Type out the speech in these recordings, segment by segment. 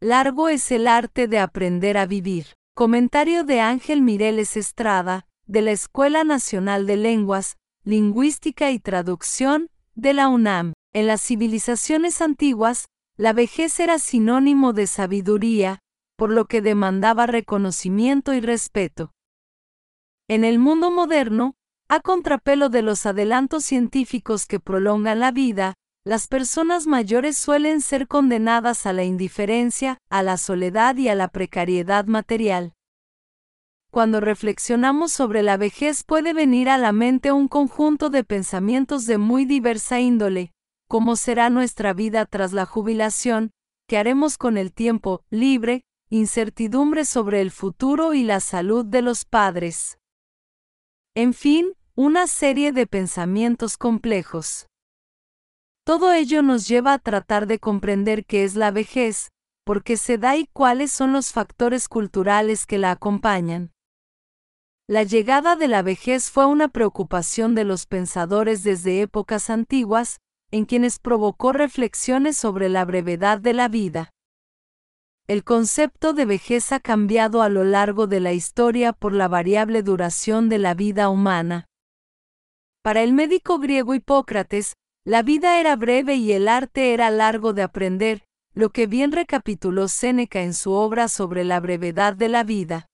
largo es el arte de aprender a vivir. Comentario de Ángel Mireles Estrada, de la Escuela Nacional de Lenguas, Lingüística y Traducción, de la UNAM. En las civilizaciones antiguas, la vejez era sinónimo de sabiduría, por lo que demandaba reconocimiento y respeto. En el mundo moderno, a contrapelo de los adelantos científicos que prolongan la vida, las personas mayores suelen ser condenadas a la indiferencia, a la soledad y a la precariedad material. Cuando reflexionamos sobre la vejez puede venir a la mente un conjunto de pensamientos de muy diversa índole, cómo será nuestra vida tras la jubilación, qué haremos con el tiempo libre, incertidumbre sobre el futuro y la salud de los padres. En fin, una serie de pensamientos complejos. Todo ello nos lleva a tratar de comprender qué es la vejez, por qué se da y cuáles son los factores culturales que la acompañan. La llegada de la vejez fue una preocupación de los pensadores desde épocas antiguas, en quienes provocó reflexiones sobre la brevedad de la vida. El concepto de vejez ha cambiado a lo largo de la historia por la variable duración de la vida humana. Para el médico griego Hipócrates, la vida era breve y el arte era largo de aprender, lo que bien recapituló Séneca en su obra sobre la brevedad de la vida.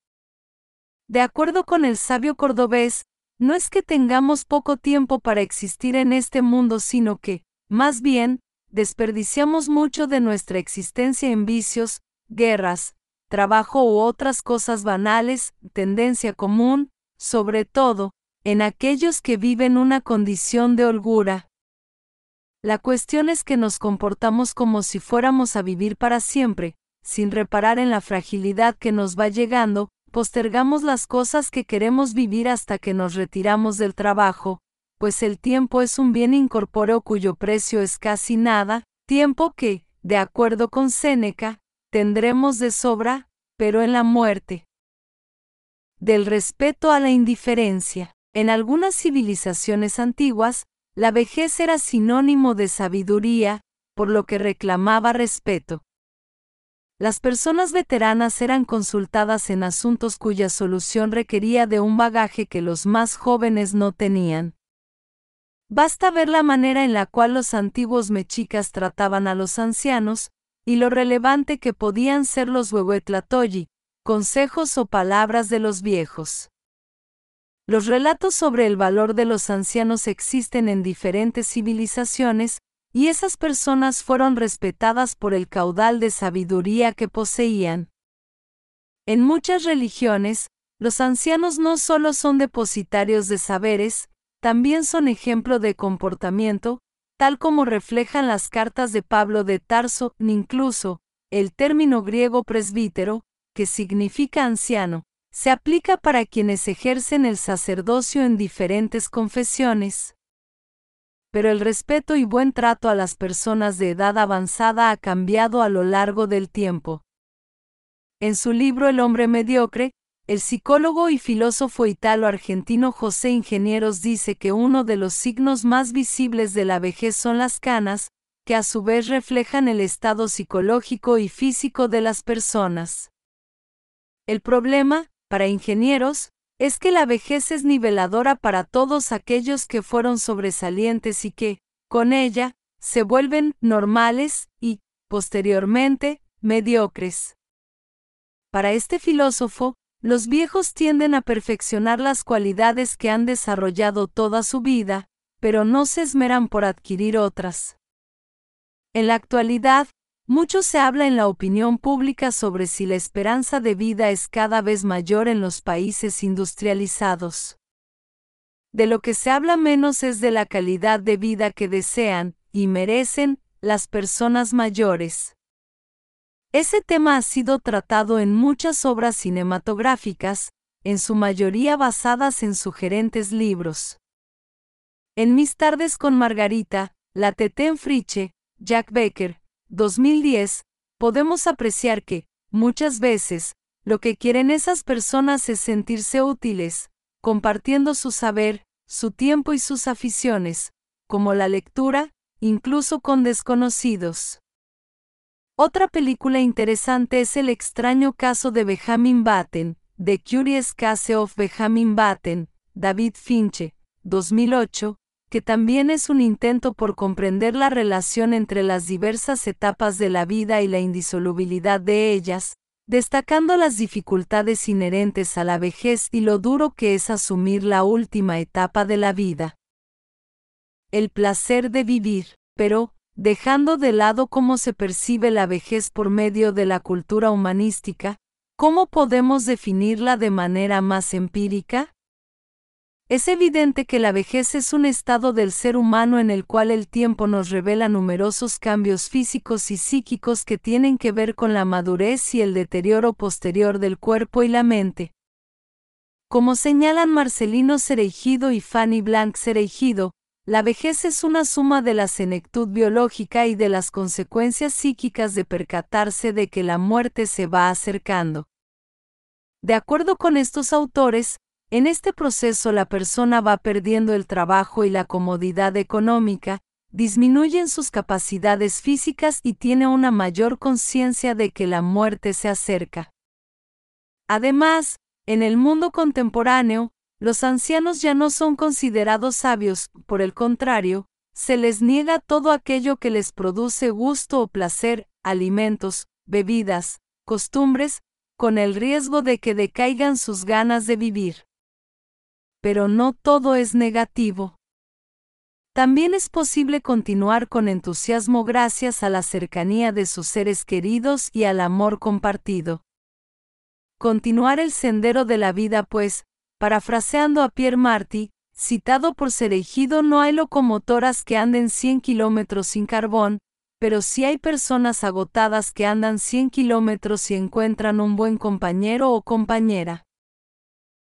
De acuerdo con el sabio cordobés, no es que tengamos poco tiempo para existir en este mundo, sino que, más bien, desperdiciamos mucho de nuestra existencia en vicios, guerras, trabajo u otras cosas banales, tendencia común, sobre todo, en aquellos que viven una condición de holgura. La cuestión es que nos comportamos como si fuéramos a vivir para siempre, sin reparar en la fragilidad que nos va llegando, postergamos las cosas que queremos vivir hasta que nos retiramos del trabajo, pues el tiempo es un bien incorpóreo cuyo precio es casi nada, tiempo que, de acuerdo con Séneca, tendremos de sobra, pero en la muerte. Del respeto a la indiferencia. En algunas civilizaciones antiguas, la vejez era sinónimo de sabiduría, por lo que reclamaba respeto. Las personas veteranas eran consultadas en asuntos cuya solución requería de un bagaje que los más jóvenes no tenían. Basta ver la manera en la cual los antiguos mexicas trataban a los ancianos, y lo relevante que podían ser los huehuetlatoyi, consejos o palabras de los viejos. Los relatos sobre el valor de los ancianos existen en diferentes civilizaciones, y esas personas fueron respetadas por el caudal de sabiduría que poseían. En muchas religiones, los ancianos no solo son depositarios de saberes, también son ejemplo de comportamiento, tal como reflejan las cartas de Pablo de Tarso, incluso, el término griego presbítero, que significa anciano, se aplica para quienes ejercen el sacerdocio en diferentes confesiones. Pero el respeto y buen trato a las personas de edad avanzada ha cambiado a lo largo del tiempo. En su libro El hombre mediocre, el psicólogo y filósofo italo-argentino José Ingenieros dice que uno de los signos más visibles de la vejez son las canas, que a su vez reflejan el estado psicológico y físico de las personas. El problema, para ingenieros, es que la vejez es niveladora para todos aquellos que fueron sobresalientes y que, con ella, se vuelven normales y, posteriormente, mediocres. Para este filósofo, los viejos tienden a perfeccionar las cualidades que han desarrollado toda su vida, pero no se esmeran por adquirir otras. En la actualidad, mucho se habla en la opinión pública sobre si la esperanza de vida es cada vez mayor en los países industrializados. De lo que se habla menos es de la calidad de vida que desean, y merecen, las personas mayores. Ese tema ha sido tratado en muchas obras cinematográficas, en su mayoría basadas en sugerentes libros. En Mis tardes con Margarita, La Tetén Friche, Jack Becker, 2010, podemos apreciar que, muchas veces, lo que quieren esas personas es sentirse útiles, compartiendo su saber, su tiempo y sus aficiones, como la lectura, incluso con desconocidos. Otra película interesante es El extraño caso de Benjamin Batten, The Curious Case of Benjamin Batten, David Finche, 2008, que también es un intento por comprender la relación entre las diversas etapas de la vida y la indisolubilidad de ellas, destacando las dificultades inherentes a la vejez y lo duro que es asumir la última etapa de la vida. El placer de vivir, pero, dejando de lado cómo se percibe la vejez por medio de la cultura humanística, ¿cómo podemos definirla de manera más empírica? Es evidente que la vejez es un estado del ser humano en el cual el tiempo nos revela numerosos cambios físicos y psíquicos que tienen que ver con la madurez y el deterioro posterior del cuerpo y la mente. Como señalan Marcelino Cereijido y Fanny Blanc Cereijido, la vejez es una suma de la senectud biológica y de las consecuencias psíquicas de percatarse de que la muerte se va acercando. De acuerdo con estos autores, en este proceso la persona va perdiendo el trabajo y la comodidad económica, disminuyen sus capacidades físicas y tiene una mayor conciencia de que la muerte se acerca. Además, en el mundo contemporáneo, los ancianos ya no son considerados sabios, por el contrario, se les niega todo aquello que les produce gusto o placer, alimentos, bebidas, costumbres, con el riesgo de que decaigan sus ganas de vivir pero no todo es negativo. También es posible continuar con entusiasmo gracias a la cercanía de sus seres queridos y al amor compartido. Continuar el sendero de la vida, pues, parafraseando a Pierre Marty, citado por Serejido, no hay locomotoras que anden 100 kilómetros sin carbón, pero sí hay personas agotadas que andan 100 kilómetros y encuentran un buen compañero o compañera.